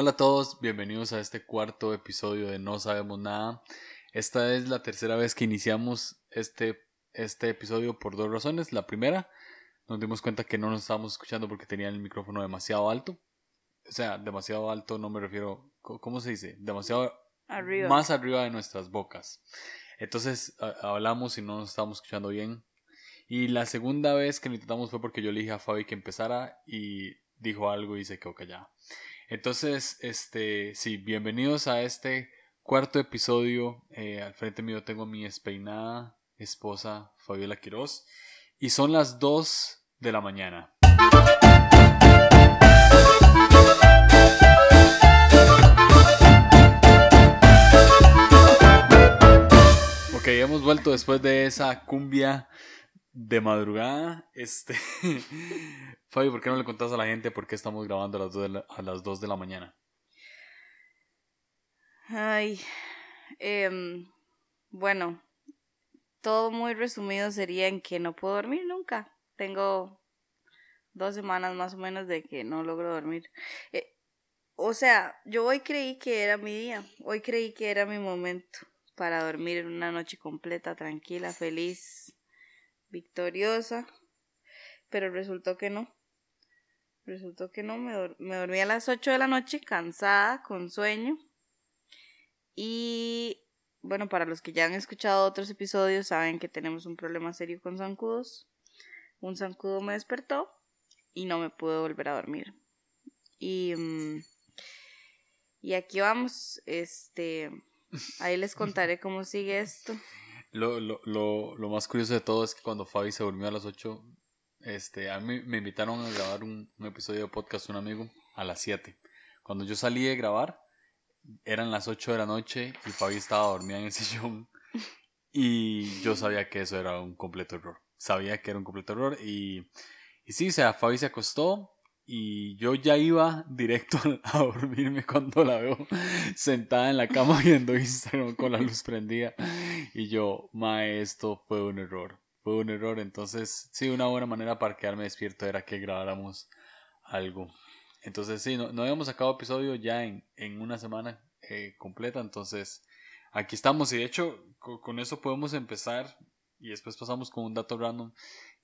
Hola a todos, bienvenidos a este cuarto episodio de No Sabemos Nada. Esta es la tercera vez que iniciamos este, este episodio por dos razones. La primera, nos dimos cuenta que no nos estábamos escuchando porque tenían el micrófono demasiado alto. O sea, demasiado alto no me refiero, ¿cómo se dice? Demasiado Arriba. más arriba de nuestras bocas. Entonces a- hablamos y no nos estábamos escuchando bien. Y la segunda vez que lo intentamos fue porque yo le dije a Fabi que empezara y dijo algo y se quedó callada. Entonces, este, sí, bienvenidos a este cuarto episodio. Eh, al frente mío tengo mi despeinada esposa Fabiola Quiroz y son las 2 de la mañana. Ok, hemos vuelto después de esa cumbia de madrugada. Este, Fabi, ¿por qué no le contás a la gente por qué estamos grabando a las 2 de la, a las 2 de la mañana? Ay, em, bueno, todo muy resumido sería en que no puedo dormir nunca. Tengo dos semanas más o menos de que no logro dormir. Eh, o sea, yo hoy creí que era mi día, hoy creí que era mi momento para dormir una noche completa, tranquila, feliz, victoriosa, pero resultó que no. Resultó que no, me, me dormí a las 8 de la noche cansada, con sueño. Y bueno, para los que ya han escuchado otros episodios, saben que tenemos un problema serio con zancudos. Un zancudo me despertó y no me pude volver a dormir. Y, mm, y aquí vamos. Este, ahí les contaré cómo sigue esto. Lo, lo, lo, lo más curioso de todo es que cuando Fabi se durmió a las 8, este, a mí me invitaron a grabar un, episodio de podcast un amigo a las 7. Cuando yo salí de grabar, eran las 8 de la noche y Fabi estaba dormida en el sillón. Y yo sabía que eso era un completo error. Sabía que era un completo error. Y, y sí, o sea, Fabi se acostó y yo ya iba directo a dormirme cuando la veo sentada en la cama viendo Instagram con la luz prendida. Y yo, mae, esto fue un error. Fue un error. Entonces, sí, una buena manera para quedarme despierto era que grabáramos algo. Entonces, sí, no, no habíamos sacado episodio ya en, en una semana eh, completa. Entonces, aquí estamos. Y de hecho, co- con, eso podemos empezar. Y después pasamos con un dato random.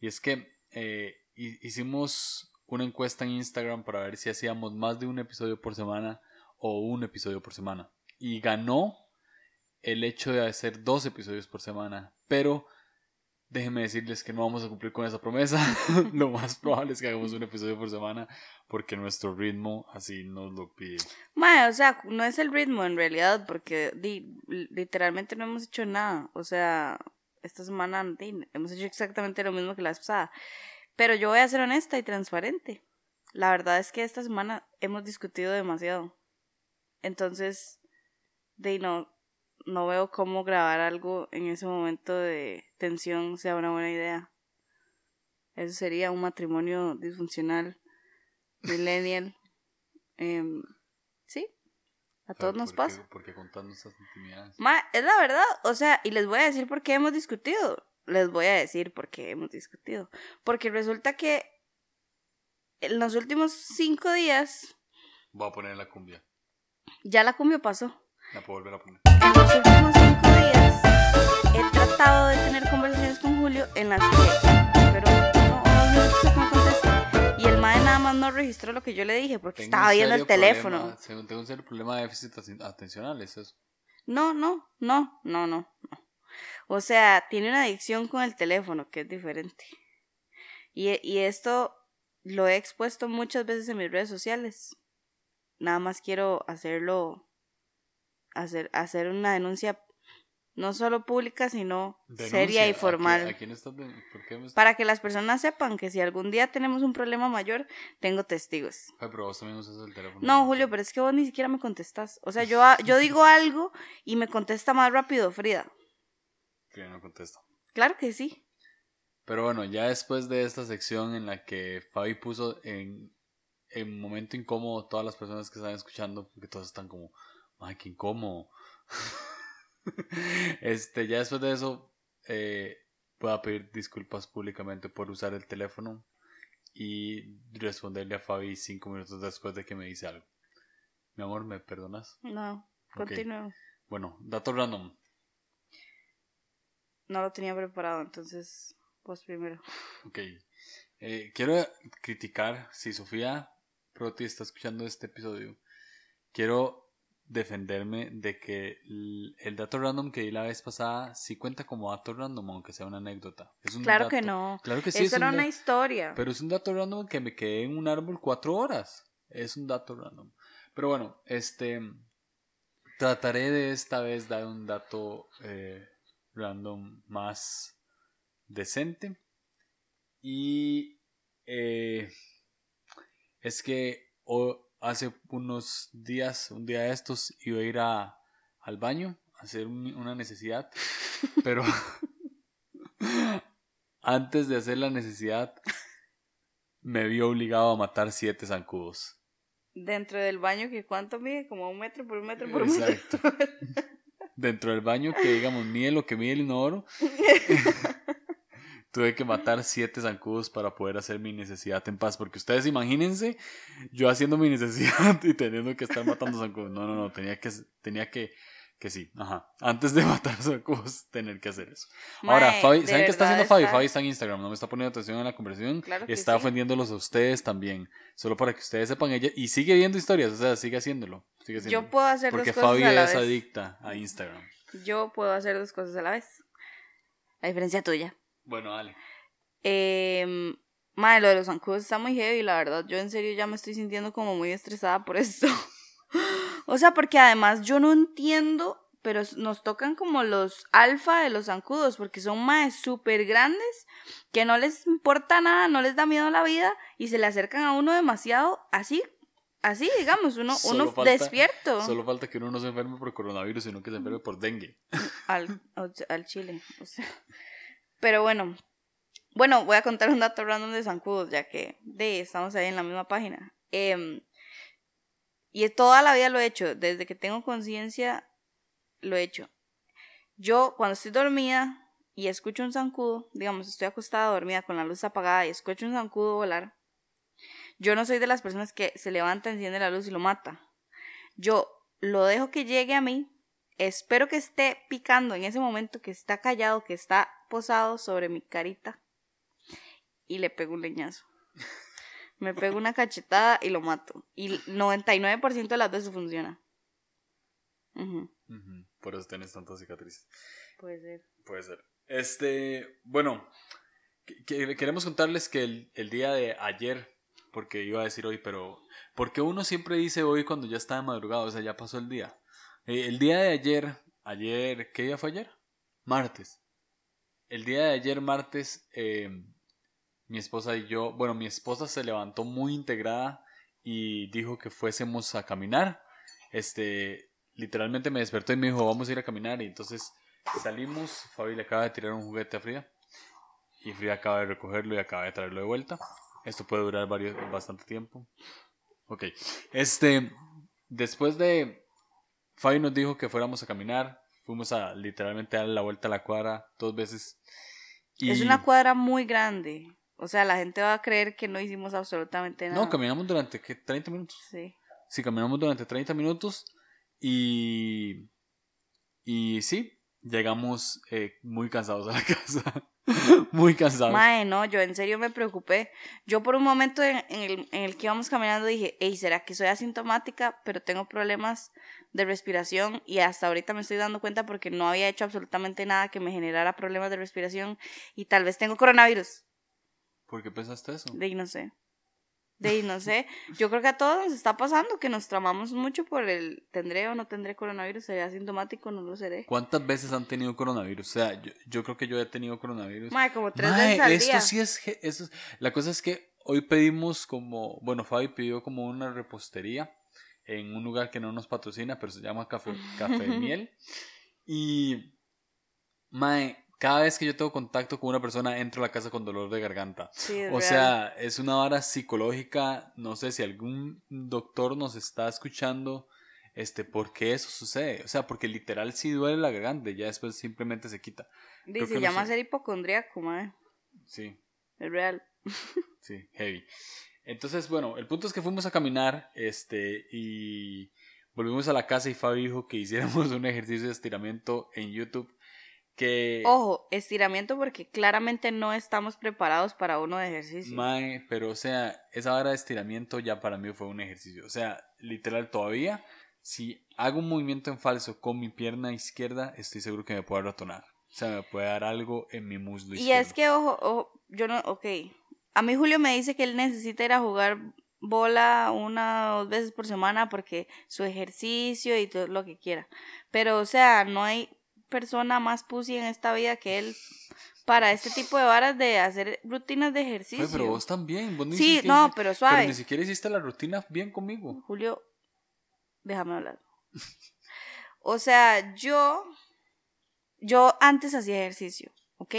Y es que eh, hi- hicimos una encuesta en Instagram para ver si hacíamos más de un episodio por semana o un episodio por semana. Y ganó el hecho de hacer dos episodios por semana. Pero déjenme decirles que no vamos a cumplir con esa promesa. lo más probable es que hagamos un episodio por semana porque nuestro ritmo así nos lo pide. Mae, o sea, no es el ritmo en realidad, porque literalmente no hemos hecho nada. O sea, esta semana di, hemos hecho exactamente lo mismo que la pasada. Pero yo voy a ser honesta y transparente. La verdad es que esta semana hemos discutido demasiado. Entonces, di, no, no veo cómo grabar algo en ese momento de tensión sea una buena idea. Eso sería un matrimonio disfuncional, millennial. Em, sí, a todos nos ¿Por qué- pasa. Porque contando estas intimidades. Ma, es la verdad, o sea, y les voy a decir por qué hemos discutido. Les voy a decir por qué hemos discutido. Porque resulta que en los últimos cinco días Voy a poner la cumbia. ya la cumbia pasó. La puedo volver a poner. He tratado de tener conversaciones con Julio en las que, pero no, no minutos a que me conteste. Y el mae nada más no registró lo que yo le dije porque Tengo estaba un viendo el serio teléfono. problema- según- tengo un serio problema de déficit aten- atencional, eso es. No, no, no, no, no, no. O sea, tiene una adicción con el teléfono, que es diferente. Y, y esto lo he expuesto muchas veces en mis redes sociales. Nada más quiero hacerlo, hacer, hacer una denuncia no solo pública, sino seria y ¿A formal. ¿A quién estás de- ¿Por qué me estás- Para que las personas sepan que si algún día tenemos un problema mayor, tengo testigos. Ay, pero vos también usas el teléfono. No, Julio, pero es que vos ni siquiera me contestas. O sea, yo, yo digo algo y me contesta más rápido Frida. Que no contesto. Claro que sí. Pero bueno, ya después de esta sección en la que Fabi puso en, en momento incómodo todas las personas que están escuchando, porque todos están como, ay, qué incómodo. este, ya después de eso, eh, puedo pedir disculpas públicamente por usar el teléfono y responderle a Fabi cinco minutos después de que me dice algo. Mi amor, ¿me perdonas? No, Ok. continúo. Bueno, dato random. No lo tenía preparado, entonces vos primero. Ok. Eh, quiero criticar, si Sofía Proti está escuchando este episodio, quiero defenderme de que el, dato random que di la vez pasada sí cuenta como dato random, aunque sea una anécdota. Es un Claro que no. Claro que sí. Eso es un era una historia. Pero es un dato random que me quedé en un árbol cuatro horas. Es un dato random. Pero bueno, este. Trataré de esta vez dar un dato eh, random más decente. Y. eh, es que hace unos días, un día de estos, iba a ir a, al baño a hacer un- una necesidad. Pero. antes de hacer la necesidad, me vi obligado a matar siete zancudos. Dentro del baño, que ¿cuánto mide? Como un metro por un metro por un metro. Exacto. Dentro del baño, que digamos, mide lo que mide el inodoro, tuve que matar siete zancudos para poder hacer mi necesidad en paz. Porque ustedes imagínense, yo haciendo mi necesidad y teniendo que estar matando zancudos. No, no, no, tenía que, tenía que, que sí, ajá. Antes de matar zancudos, tener que hacer eso. Ahora, Fabi, ¿saben qué está haciendo Fabi? está- Fabi está en Instagram, no me está poniendo atención en la conversación Claro está sí. ofendiéndolos a ustedes también. Solo para que ustedes sepan ella. Y sigue viendo historias, o sea, sigue haciéndolo. Sigue haciéndolo. Yo puedo hacer Porque dos cosas Fabi a la es vez. adicta a Instagram. Yo puedo hacer dos cosas a la vez. A diferencia tuya. Bueno, dale. Eh, madre, lo de los zancudos está muy heavy, la verdad. Yo en serio ya me estoy sintiendo como muy estresada por esto. o sea, porque además yo no entiendo, pero nos tocan como los alfa de los zancudos, porque son más súper grandes, que no les importa nada, no les da miedo la vida, y se le acercan a uno demasiado así, así, digamos, uno, Solo uno falta- despierto Solo falta que uno no se enferme por coronavirus, sino que se enferme por dengue. al, al- al chile. O sea. Pero bueno. Bueno, voy a contar un dato random de zancudos, ya que de, estamos ahí en la misma página. Em, y toda la vida lo he hecho, desde que tengo conciencia lo he hecho. Yo cuando estoy dormida y escucho un zancudo, digamos, estoy acostada dormida con la luz apagada y escucho un zancudo volar, yo no soy de las personas que se levanta, enciende la luz y lo mata. Yo lo dejo que llegue a mí, espero que esté picando en ese momento, que está callado, que está posado sobre mi carita y le pego un leñazo. Me pego una cachetada y lo mato. Y 99% de las veces funciona. Por eso tienes tantas cicatrices. Puede ser. Puede ser. Este, bueno, que- que- queremos contarles que el, el día de ayer, porque iba a decir hoy, pero porque uno siempre dice hoy cuando ya está de madrugada, o sea, ya pasó el día. Eh, el día de ayer, ayer, ¿qué día fue ayer? Martes. El día de ayer, martes, eh, mi esposa y yo, bueno, mi esposa se levantó muy integrada y dijo que fuésemos a caminar. Este, literalmente me despertó y me dijo, vamos a ir a caminar. Y entonces salimos, Fabi le acaba de tirar un juguete a Frida y Frida acaba de recogerlo y acaba de traerlo de vuelta. Esto puede durar varios, bastante tiempo. Ok, este, después de, Fabi nos dijo que fuéramos a caminar, fuimos a literalmente dar la vuelta a la cuadra dos veces. Y... Es una cuadra muy grande. O sea, la gente va a creer que no hicimos absolutamente nada. No, caminamos durante ¿qué? 30 minutos. Sí. Sí, caminamos durante 30 minutos y. Y sí, llegamos eh, muy cansados a la casa. muy cansados. Mae, no, yo en serio me preocupé. Yo por un momento en, en el, en el que íbamos caminando dije, hey, ¿será que soy asintomática? Pero tengo problemas de respiración y hasta ahorita me estoy dando cuenta porque no había hecho absolutamente nada que me generara problemas de respiración y tal vez tengo coronavirus. ¿Por qué pensaste eso? De ahí no sé. De ahí no sé. Yo creo que a todos nos está pasando que nos tramamos mucho por el tendré o no tendré coronavirus, seré asintomático, no lo seré. ¿Cuántas veces han tenido coronavirus? O sea, yo, yo creo que yo he tenido coronavirus. Mae, como tres Mae, veces al esto día. sí es, ge- esto es- La cosa es que hoy pedimos como. Bueno, Fabi pidió como una repostería en un lugar que no nos patrocina, pero se llama Café, Café Miel. Y. Mae, cada vez que yo tengo contacto con una persona, entro a la casa con dolor de garganta. Sí, O real. sea, es una vara psicológica. No sé si algún doctor nos está escuchando. Este, ¿por qué eso sucede? O sea, porque literal sí duele la garganta y ya después simplemente se quita. Dice, llama sé. ser hipocondríaco, mae. Sí, Es real. sí, heavy. Entonces, bueno, el punto es que fuimos a caminar, este, y volvimos a la casa y Fabi dijo que hiciéramos un ejercicio de estiramiento en YouTube. Que. Ojo, estiramiento porque claramente no estamos preparados para uno de ejercicio. Mae, pero o sea, esa hora de estiramiento ya para mí fue un ejercicio. O sea, literal, todavía, si hago un movimiento en falso con mi pierna izquierda, estoy seguro que me puede ratonar. O sea, me puede dar algo en mi muslo izquierdo. Y es que, ojo, ojo, yo no, ok. A mí Julio me dice que él necesita ir a jugar bola una o dos veces por semana porque su ejercicio y todo lo que quiera. Pero, o sea, no hay persona más pussy en esta vida que él para este tipo de varas de hacer rutinas de ejercicio. pero vos también. Vos sí, no, pero suave. Pero ni siquiera hiciste la rutina bien conmigo. Julio, déjame hablar. o sea, yo, yo antes hacía ejercicio, ¿ok?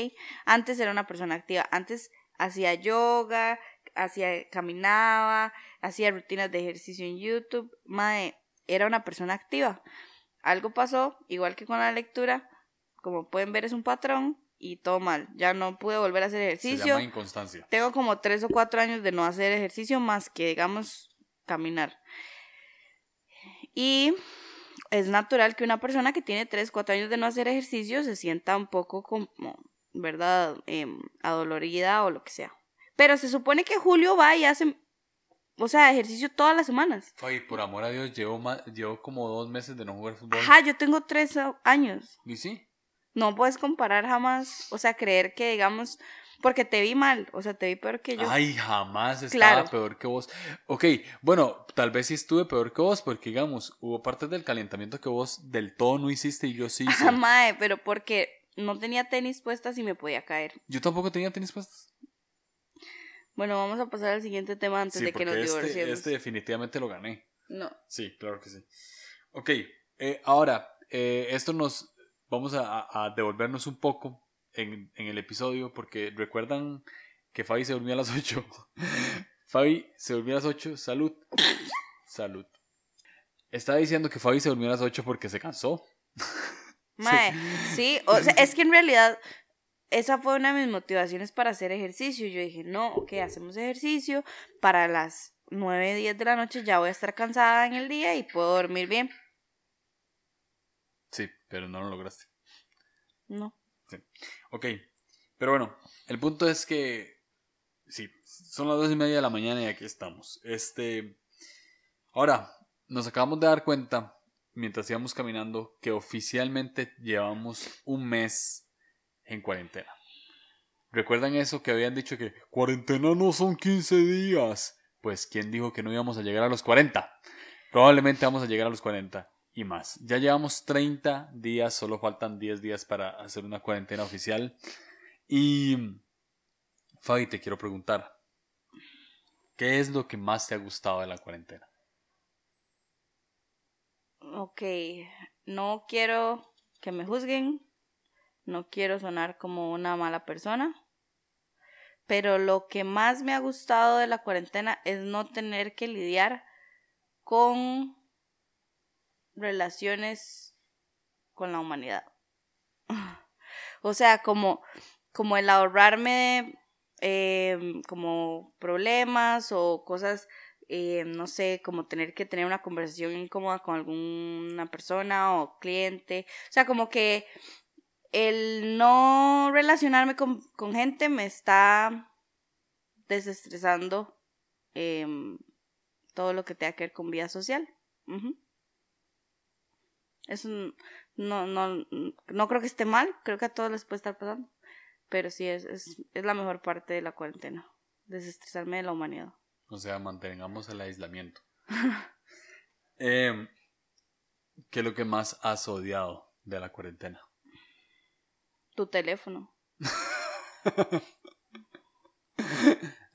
Antes era una persona activa. Antes hacía yoga, hacía, caminaba, hacía rutinas de ejercicio en YouTube. Mae, era una persona activa. Algo pasó, igual que con la lectura, como pueden ver es un patrón y todo mal. Ya no pude volver a hacer ejercicio. Se llama inconstancia. Tengo como tres o cuatro años de no hacer ejercicio más que, digamos, caminar. Y es natural que una persona que tiene tres, cuatro años de no hacer ejercicio se sienta un poco como, ¿verdad? Em, adolorida o lo que sea. Pero se supone que Julio va y hace, o sea, ejercicio todas las semanas. Ay, por amor a Dios, llevo, más, llevo como dos meses de no jugar fútbol. Ajá, yo tengo tres años. ¿Y sí? No puedes comparar jamás, o sea, creer que, digamos, porque te vi mal, o sea, te vi peor que yo. Ay, jamás estaba peor que vos. Ok, bueno, tal vez sí estuve peor que vos, porque, digamos, hubo partes del calentamiento que vos del todo no hiciste y yo sí hice. Mae, pero porque no tenía tenis puestas y me podía caer. Yo tampoco tenía tenis puestas. Bueno, vamos a pasar al siguiente tema antes de que nos este, divorciemos. Este definitivamente lo gané. No. Sí, claro que sí. Ok, eh, ahora, eh, esto nos. Vamos a, devolvernos un poco en, en, el episodio porque recuerdan que Fabi se durmió a las 8. Fabi se durmió a las 8. Salud. Salud. Estaba diciendo que Fabi se durmió a las 8 porque se cansó. Mae, sí, o sea, es que en realidad esa fue una de mis motivaciones para hacer ejercicio. Yo dije, no, ok, hacemos ejercicio. Para las 9, 10 de la noche ya voy a estar cansada en el día y puedo dormir bien. Sí, pero no lo lograste. No. Sí. Ok, pero bueno, el punto es que, sí, son las dos y media de la mañana y aquí estamos. Este, ahora, nos acabamos de dar cuenta, mientras íbamos caminando, que oficialmente llevamos un mes en cuarentena. ¿Recuerdan eso que habían dicho que cuarentena no son 15 días? Pues ¿quién dijo que no íbamos a llegar a los 40? Probablemente vamos a llegar a los 40 y más. Ya llevamos 30 días, solo faltan 10 días para hacer una cuarentena oficial. Y Fabi, te quiero preguntar, ¿qué es lo que más te ha gustado de la cuarentena? Ok, no quiero que me juzguen, no quiero sonar como una mala persona, pero lo que más me ha gustado de la cuarentena es no tener que lidiar con relaciones con la humanidad. o sea, como, como el ahorrarme em, como problemas o cosas, eh, no sé, como tener que tener una conversación incómoda con alguna persona o cliente. O sea, como que el no relacionarme con, gente me está desestresando em, todo lo que tenga que ver con vida social. Es no, no, no creo que esté mal, creo que a todos les puede estar pasando, pero sí es, es, es la mejor parte de la cuarentena, desestresarme de la humanidad. O sea, mantengamos el aislamiento. eh, ¿Qué es lo que más has odiado de la cuarentena? Tu teléfono.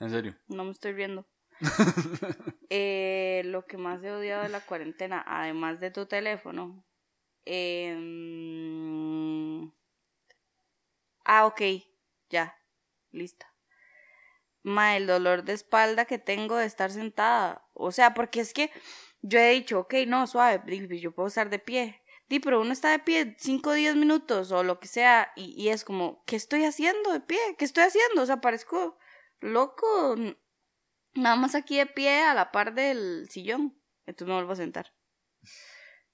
¿En serio? No me estoy viendo. eh, lo que más he odiado de la cuarentena, además de tu teléfono. Eh... Ah, ok. Ya. Lista. Ma, el dolor de espalda que tengo de estar sentada. O sea, porque es que yo he dicho, ok, no, suave, yo puedo estar de pie. Sí, pero uno está de pie 5 o 10 minutos o lo que sea y, y, es como, ¿qué estoy haciendo de pie? ¿Qué estoy haciendo? O sea, parezco loco. nada más aquí de pie a la par del sillón. Entonces me vuelvo a sentar.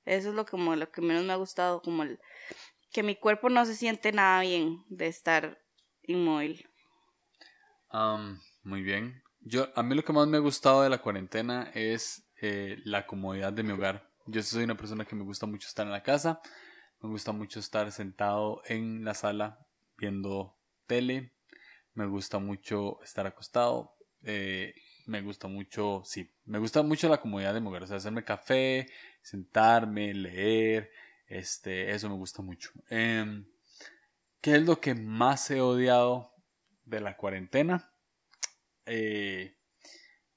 Eso es lo, como, lo que menos me ha gustado, como el que mi cuerpo no se siente nada bien de estar inmóvil. Muy bien. Yo, a mí lo que más me ha gustado de la cuarentena es eh, la comodidad de mi hogar. Yo soy una persona que me gusta mucho estar en la casa, me gusta mucho estar sentado en la sala viendo tele, me gusta mucho estar acostado, eh, me gusta mucho, sí, me gusta mucho la comodidad de mi hogar, o sea, hacerme café, sentarme, leer, este, eso me gusta mucho. Em, ¿Qué es lo que más he odiado de la cuarentena? Eh,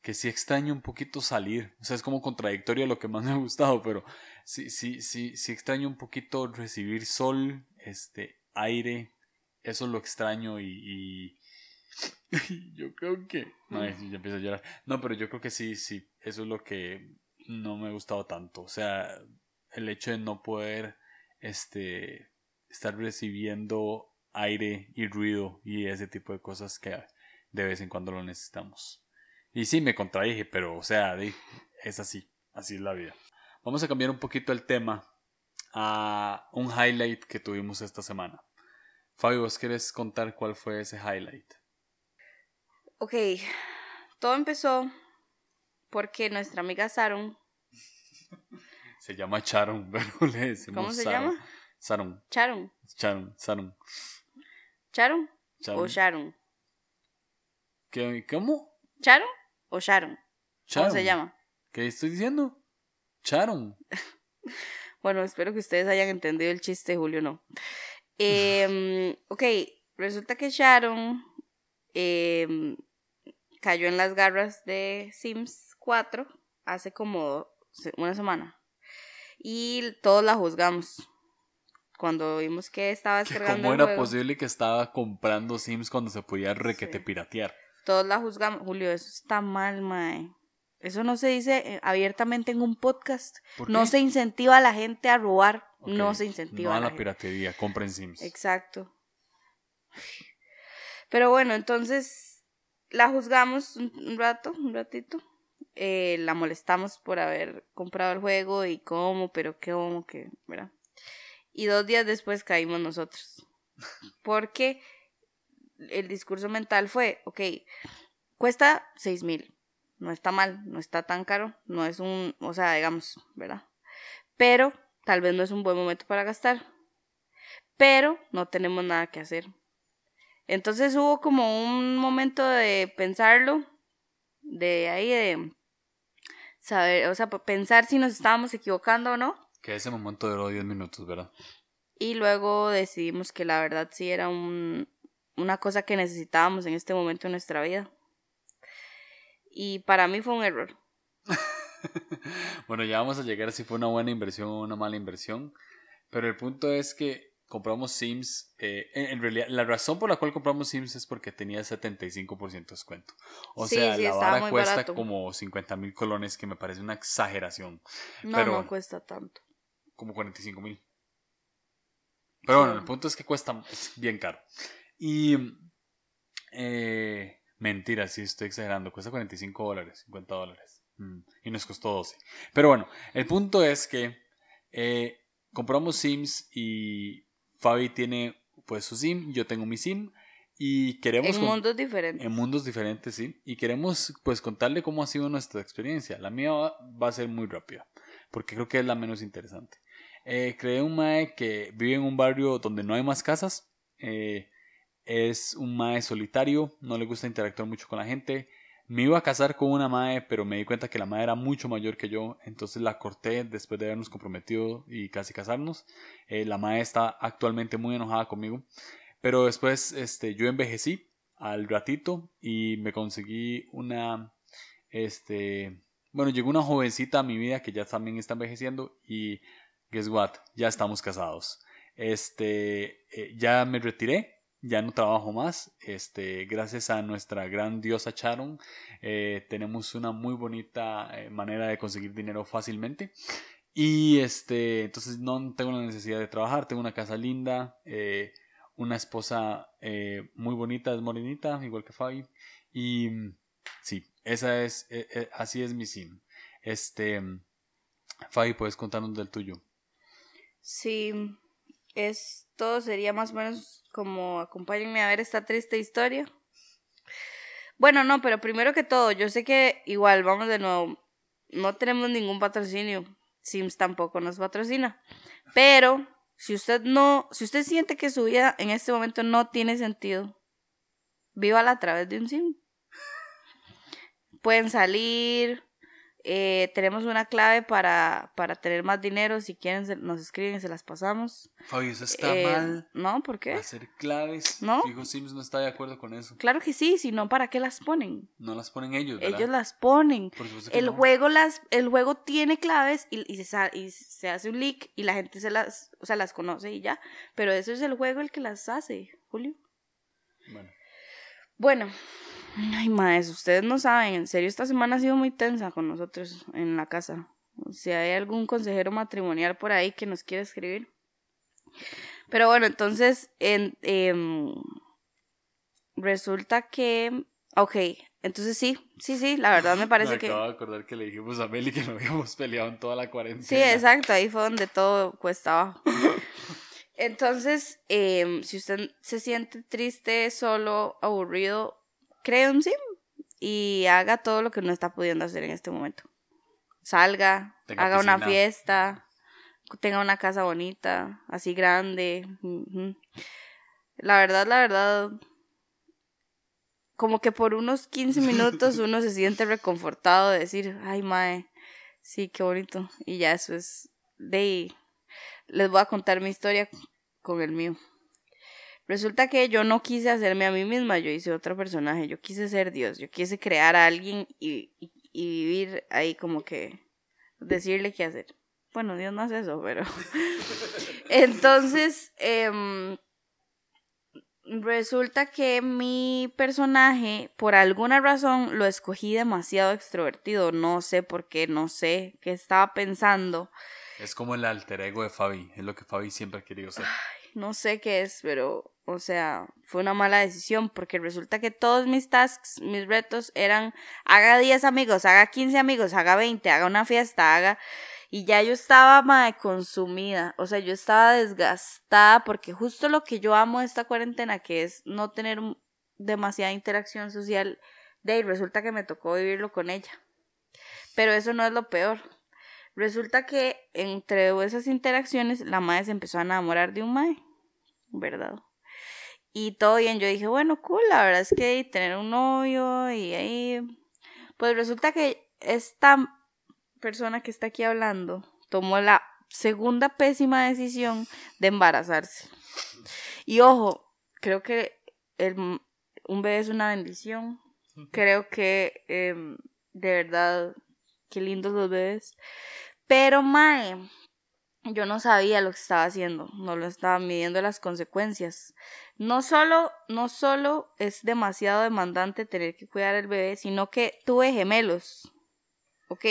que sí extraño un poquito salir. O sea, es como contradictorio lo que más me ha gustado, pero sí, sí, sí, sí extraño un poquito recibir sol, este, aire. Eso lo extraño y, yo creo que... No, ya empiezo a llorar. No, pero yo creo que sí, sí. Eso es lo que no me ha gustado tanto. O sea, el hecho de no poder, este, estar recibiendo aire y ruido y ese tipo de cosas que de vez en cuando lo necesitamos. Y sí, me contradije, pero o sea, es así, así es la vida. Vamos a cambiar un poquito el tema a un highlight que tuvimos esta semana. Fabio, ¿vos querés contar cuál fue ese highlight? Ok, todo empezó porque nuestra amiga Saron. se llama Charon, pero le decimos ¿Cómo se llama? Saron. Charon. Charon, Saron. ¿Charon? ¿O Sharon? ¿Qué, ¿Cómo? ¿Charon o Sharon? ¿Cómo se llama? ¿Qué estoy diciendo? Charon. bueno, espero que ustedes hayan entendido el chiste, Julio, no. Eh, ok, resulta que Sharon eh, cayó en las garras de Sims 4 hace como una semana. Y todos la juzgamos. Cuando vimos que estaba descargando. ¿Cómo era posible que estaba comprando Sims cuando se podía requete piratear? Todos la juzgamos. Julio, eso está mal, mae. Eso no se dice eh, abiertamente en un podcast. No se incentiva a la gente a robar. No se incentiva. No a la, piratería, compren Sims. Exacto. Pero bueno, entonces la juzgamos un rato, un ratito. Eh, la molestamos por haber comprado el juego y cómo, pero qué, cómo, que, ¿verdad? Y dos días después caímos nosotros. Porque el discurso mental fue, ok, cuesta seis mil, no está mal, no está tan caro, no es un, o sea, digamos, ¿verdad? Pero tal vez no es un buen momento para gastar. Pero no tenemos nada que hacer. Entonces hubo como un momento de pensarlo, de ahí de saber, o sea, pensar si nos estábamos equivocando o no. Que ese momento duró 10 minutos, ¿verdad? Y luego decidimos que la verdad sí era un, una cosa que necesitábamos en este momento de nuestra vida. Y para mí fue un error. bueno, ya vamos a llegar a si fue una buena inversión o una mala inversión. Pero el punto es que compramos Sims. Eh, en, realidad, la razón por la cual compramos Sims es porque tenía 75% de descuento. O sea, la vara cuesta como 50 mil colones, que me parece una exageración. No, pero, no cuesta tanto. Como 45 mil. Pero bueno, el punto es que cuesta es bien caro. Y. Eh, mentira, sí estoy exagerando. Cuesta 45 dólares, 50 dólares. Mm, y nos costó 12. Pero bueno, el punto es que eh, compramos Sims y Fabi tiene pues su sim, yo tengo mi sim y queremos... En mundos diferentes. En mundos diferentes, sí. Y queremos pues contarle cómo ha sido nuestra experiencia. La mía va, a ser muy rápida, porque creo que es la menos interesante. Eh, creé un mae que vive en un barrio donde no hay más casas. Eh, es un mae solitario, no le gusta interactuar mucho con la gente. Me iba a casar con una mae, pero me di cuenta que la mae era mucho mayor que yo, entonces la corté después de habernos comprometido y casi casarnos. Eh, la mae está actualmente muy enojada conmigo, pero después este, yo envejecí al ratito y me conseguí una, este, bueno, llegó una jovencita a mi vida que ya también está envejeciendo y guess what, ya estamos casados. Este, eh, ya me retiré, ya no trabajo más. Este, gracias a nuestra gran diosa Charon, eh, tenemos una muy bonita eh, manera de conseguir dinero fácilmente. Y este, entonces no tengo la necesidad de trabajar, tengo una casa linda, eh, una esposa muy bonita, es morenita, igual que Fabi. Y Sí, esa es, eh, eh, así es mi sim. Este, Fabi, ¿puedes contarnos del tuyo? Sí, esto sería más o menos como acompáñenme a ver esta triste historia. Bueno, no, pero primero que todo, yo sé que igual, vamos de nuevo, no tenemos ningún patrocinio. Sims tampoco nos patrocina. Pero si usted no, si usted siente que su vida en este momento no tiene sentido, vívala a través de un sim. Pueden salir, eh, tenemos una clave para, para tener más dinero. Si quieren, nos escriben y se las pasamos. Fabio, eso está eh, mal. No, ¿por qué? Hacer claves. No. Fijo Sims no está de acuerdo con eso. Claro que sí, si no, ¿para qué las ponen? No las ponen ellos. ¿verdad? Ellos las ponen. el, juego las, el juego tiene claves y, y, se, y se hace un leak y la gente se las, o sea, las conoce y ya. Pero eso es el juego el que las hace, Julio. Bueno. Bueno, Ay, maes, ustedes no saben, en serio, esta semana ha sido muy tensa con nosotros en la casa. Si hay algún consejero matrimonial por ahí que nos quiera escribir. Pero bueno, entonces, en, em, resulta que, ok, entonces sí, sí, sí, la verdad me parece que... Me acabo de acordar que le dijimos a Meli que no habíamos peleado en toda la cuarentena. Sí, exacto, ahí fue donde todo cuesta abajo. Entonces, em, si usted se siente triste, solo, aburrido, cree un sim y haga todo lo que no está pudiendo hacer en este momento. Salga, haga una fiesta, tenga una casa bonita, así grande. La verdad, la verdad, como que por unos 15 minutos uno se siente reconfortado de decir, ay, mae, sí, qué bonito. Y ya eso es de... Les voy a contar mi historia con el mío. Resulta que yo no quise hacerme a mí misma, yo hice otro personaje, yo quise ser Dios, yo quise crear a alguien y, vivir ahí como que decirle qué hacer. Bueno, Dios no hace eso, pero... Entonces, em, resulta que mi personaje, por alguna razón, lo escogí demasiado extrovertido. No sé por qué, no sé qué estaba pensando. Es como el alter ego de Fabi, es lo que Fabi siempre ha querido ser. No sé qué es, pero o sea, fue una mala decisión porque resulta que todos mis tasks, mis retos eran haga 10 amigos, haga 15 amigos, haga 20, haga una fiesta, haga... Y ya yo estaba madre, consumida, o sea, yo estaba desgastada porque justo lo que yo amo de esta cuarentena, que es no tener demasiada interacción social, de ahí resulta que me tocó vivirlo con ella. Pero eso no es lo peor. Resulta que entre esas interacciones la madre se empezó a enamorar de un mae, ¿verdad? Y todo bien, yo dije, bueno, cool, la verdad es que tener un novio y ahí... Pues resulta que esta persona que está aquí hablando tomó la segunda pésima decisión de embarazarse. Y ojo, creo que el, un bebé es una bendición. Creo que em, de verdad, qué lindos los bebés. Pero, Mae, yo no sabía lo que estaba haciendo, no lo estaba midiendo las consecuencias. No solo, no solo es demasiado demandante tener que cuidar al bebé, sino que tuve gemelos, ¿ok?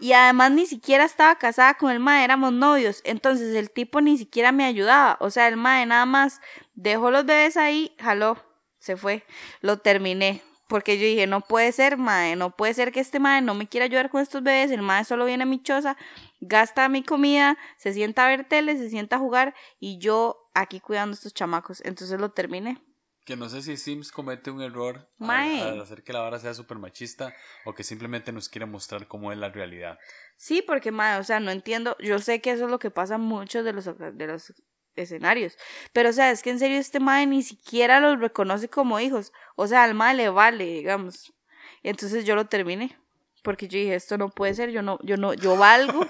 Y además ni siquiera estaba casada con el mae, éramos novios, entonces el tipo ni siquiera me ayudaba, o sea, el mae nada más dejó los bebés ahí, jaló, se fue, lo terminé, porque yo dije, no puede ser, mae, no puede ser que este mae no me quiera ayudar con estos bebés, el mae solo viene a mi choza, gasta mi comida, se sienta a ver tele, se sienta a jugar y yo aquí cuidando a estos chamacos. Entonces lo terminé. Que no sé si Sims comete un error al, hacer que la vara sea súper machista o que simplemente nos quiere mostrar cómo es la realidad. Sí, porque, mae, o sea, no entiendo. Yo sé que eso es lo que pasa muchos de los, de los escenarios. Pero, o sea, es que en serio este mae ni siquiera los reconoce como hijos. O sea, al mae le vale, digamos. Y entonces yo lo terminé. Porque yo dije, esto no puede ser, yo no, yo no, yo valgo,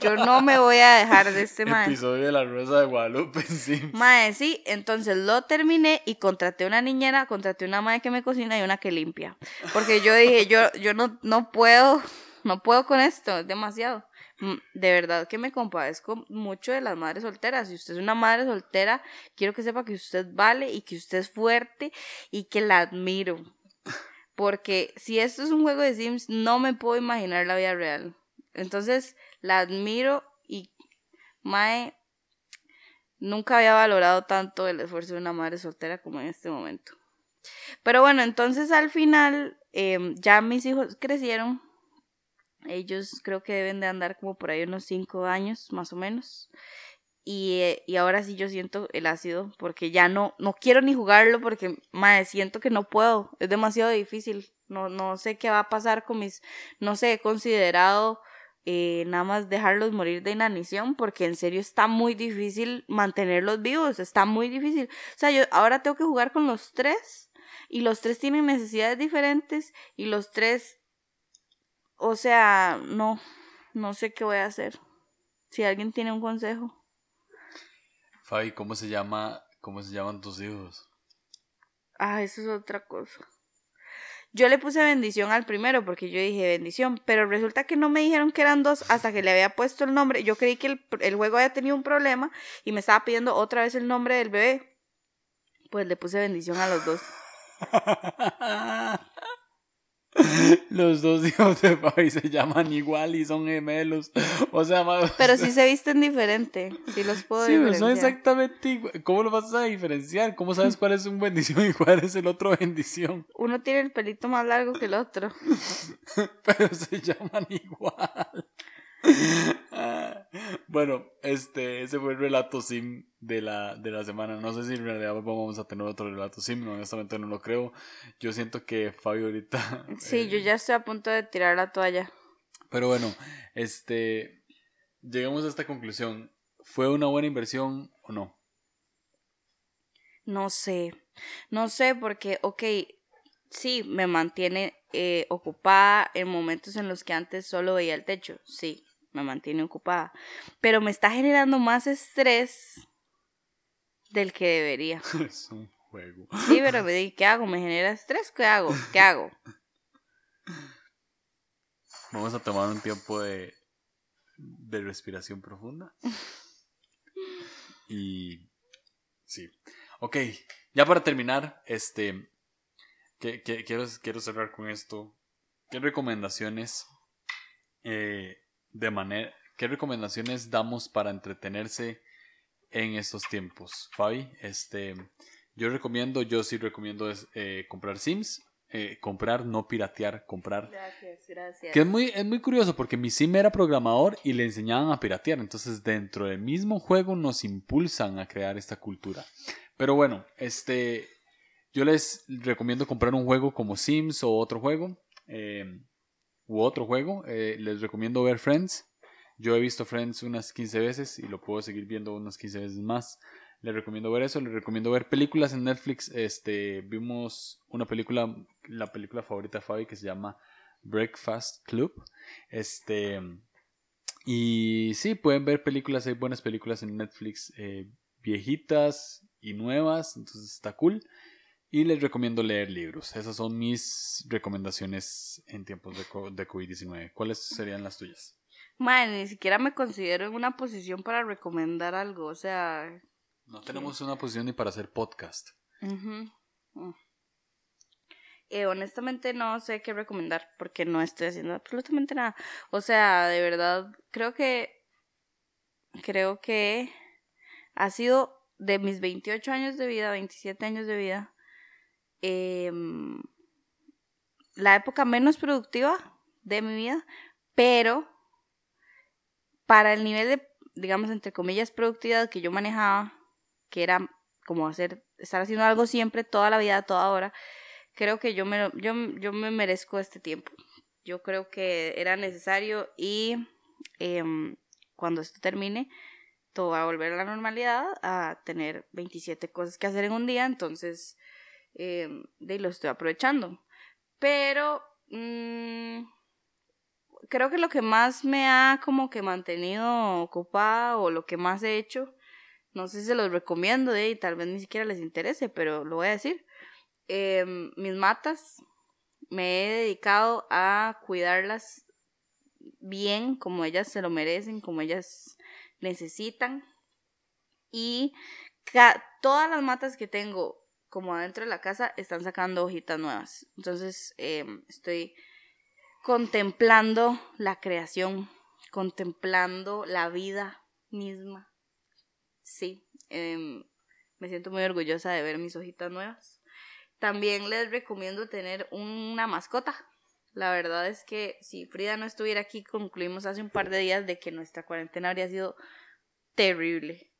yo no me voy a dejar de este mae. Episodio de la Rosa de Guadalupe, sí. Mae, sí, entonces lo terminé y contraté una niñera, contraté una madre que me cocina y una que limpia. Porque yo dije, yo, yo no, no puedo, no puedo con esto, es demasiado. Mm, de verdad que me compadezco mucho de las madres solteras. Si usted es una madre soltera, quiero que sepa que usted vale y que usted es fuerte y que la admiro. Porque si esto es un juego de Sims, no me puedo imaginar la vida real. Entonces, la admiro y Mae nunca había valorado tanto el esfuerzo de una madre soltera como en este momento. Pero bueno, entonces al final Em, ya mis hijos crecieron. Ellos creo que deben de andar como por ahí unos 5 años, más o menos. Y, eh, y, ahora sí yo siento el ácido porque ya no, no quiero ni jugarlo porque, madre, siento que no puedo. Es demasiado difícil. No, no sé qué va a pasar con mis, no sé, he considerado eh, nada más dejarlos morir de inanición porque en serio está muy difícil mantenerlos vivos, está muy difícil. O sea, yo ahora tengo que jugar con los tres y los tres tienen necesidades diferentes y los tres, o sea, no, no sé qué voy a hacer. Si alguien tiene un consejo. Fabi, ¿cómo se llama, cómo se llaman tus hijos? Ah, eso es otra cosa. Yo le puse bendición al primero porque yo dije bendición, pero resulta que no me dijeron que eran dos hasta que le había puesto el nombre. Yo creí que el, el juego había tenido un problema y me estaba pidiendo otra vez el nombre del bebé. Pues le puse bendición a los dos. Los dos hijos de Fabi se llaman igual y son gemelos. O sea, Pero sí se visten diferente. Sí los puedo sí, diferenciar. son exactamente igual. ¿Cómo lo vas a diferenciar? ¿Cómo sabes cuál es un bendición y cuál es el otro bendición? Uno tiene el pelito más largo que el otro. Pero se llaman igual. bueno, este, ese fue el relato sim de la, de la semana. No sé si en realidad vamos a tener otro relato sim, honestamente no lo creo. Yo siento que Fabio ahorita... Sí, yo eh, ya estoy a punto de tirar la toalla. Pero bueno, este, llegamos a esta conclusión. ¿Fue una buena inversión o no? No sé, no sé porque, ok, sí, me mantiene eh, ocupada en momentos en los que antes solo veía el techo, sí, me mantiene ocupada, pero me está generando más estrés del que debería. Es un juego. Sí, pero me di, ¿qué hago? ¿Me genera estrés? ¿Qué hago? ¿Qué hago? Vamos a tomar un tiempo de, de respiración profunda. Y sí. Ok, ya para terminar, este, que, quiero, quiero cerrar con esto. ¿Qué recomendaciones eh, de manera, qué recomendaciones damos para entretenerse en estos tiempos, Fabi? Este, yo recomiendo, yo sí recomiendo es, eh, comprar Sims. Eh, comprar, no piratear, comprar. Gracias, gracias. Que es muy, es muy curioso porque mi sim era programador y le enseñaban a piratear. Entonces, dentro del mismo juego nos impulsan a crear esta cultura. Pero bueno, este, yo les recomiendo comprar un juego como Sims o otro juego. Eh, u otro juego. Eh, les recomiendo ver Friends. Yo he visto Friends unas 15 veces y lo puedo seguir viendo unas 15 veces más. Les recomiendo ver eso. Les recomiendo ver películas en Netflix. Este, vimos una película, la película favorita de Fabi que se llama Breakfast Club. Este, y sí, pueden ver películas. Hay buenas películas en Netflix eh, viejitas y nuevas. Entonces está cool. Y les recomiendo leer libros. Esas son mis recomendaciones en tiempos de, de COVID-19. ¿Cuáles serían las tuyas? Man, ni siquiera me considero en una posición para recomendar algo. O sea. No tenemos una posición ni para hacer podcast. Eh, honestamente no sé qué recomendar porque no estoy haciendo absolutamente nada. O sea, de verdad, creo que. Creo que ha sido de mis 28 años de vida, 27 años de vida Em, la época menos productiva de mi vida, pero para el nivel de, digamos, entre comillas, productividad que yo manejaba, que era como hacer, estar haciendo algo siempre, toda la vida, toda hora, creo que yo me, yo, yo me merezco este tiempo. Yo creo que era necesario y em, cuando esto termine, todo va a volver a la normalidad, a tener 27 cosas que hacer en un día, entonces eh, de lo estoy aprovechando. Pero mm, creo que lo que más me ha como que mantenido ocupada o lo que más he hecho, no sé si se los recomiendo y tal vez ni siquiera les interese, pero lo voy a decir. Em, mis matas, me he dedicado a cuidarlas bien, como ellas se lo merecen, como ellas necesitan. Y todas las matas que tengo como adentro de la casa están sacando hojitas nuevas. Entonces em, estoy contemplando la creación, contemplando la vida misma. Sí, em, me siento muy orgullosa de ver mis hojitas nuevas. También les recomiendo tener una mascota. La verdad es que si Frida no estuviera aquí, concluimos hace un par de días de que nuestra cuarentena habría sido terrible.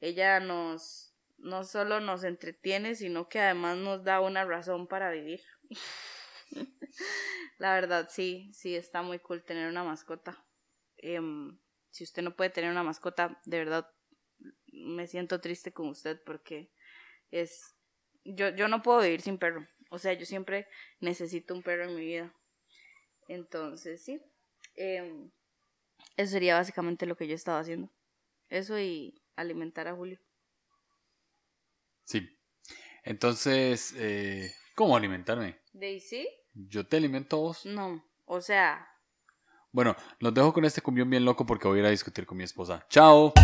Ella nos no solo nos entretiene, sino que además nos da una razón para vivir. La verdad, sí, sí, está muy cool tener una mascota. Em, si usted no puede tener una mascota, de verdad me siento triste con usted porque es... Yo, yo no puedo vivir sin perro. O sea, yo siempre necesito un perro en mi vida. Entonces, sí. Em, eso sería básicamente lo que yo estaba haciendo. Eso y alimentar a Julio. Sí. Entonces, eh, ¿cómo alimentarme? ¿Daisy? ¿Yo te alimento a vos? No, o sea... Bueno, los dejo con este cumbión bien loco porque voy a ir a discutir con mi esposa. ¡Chao!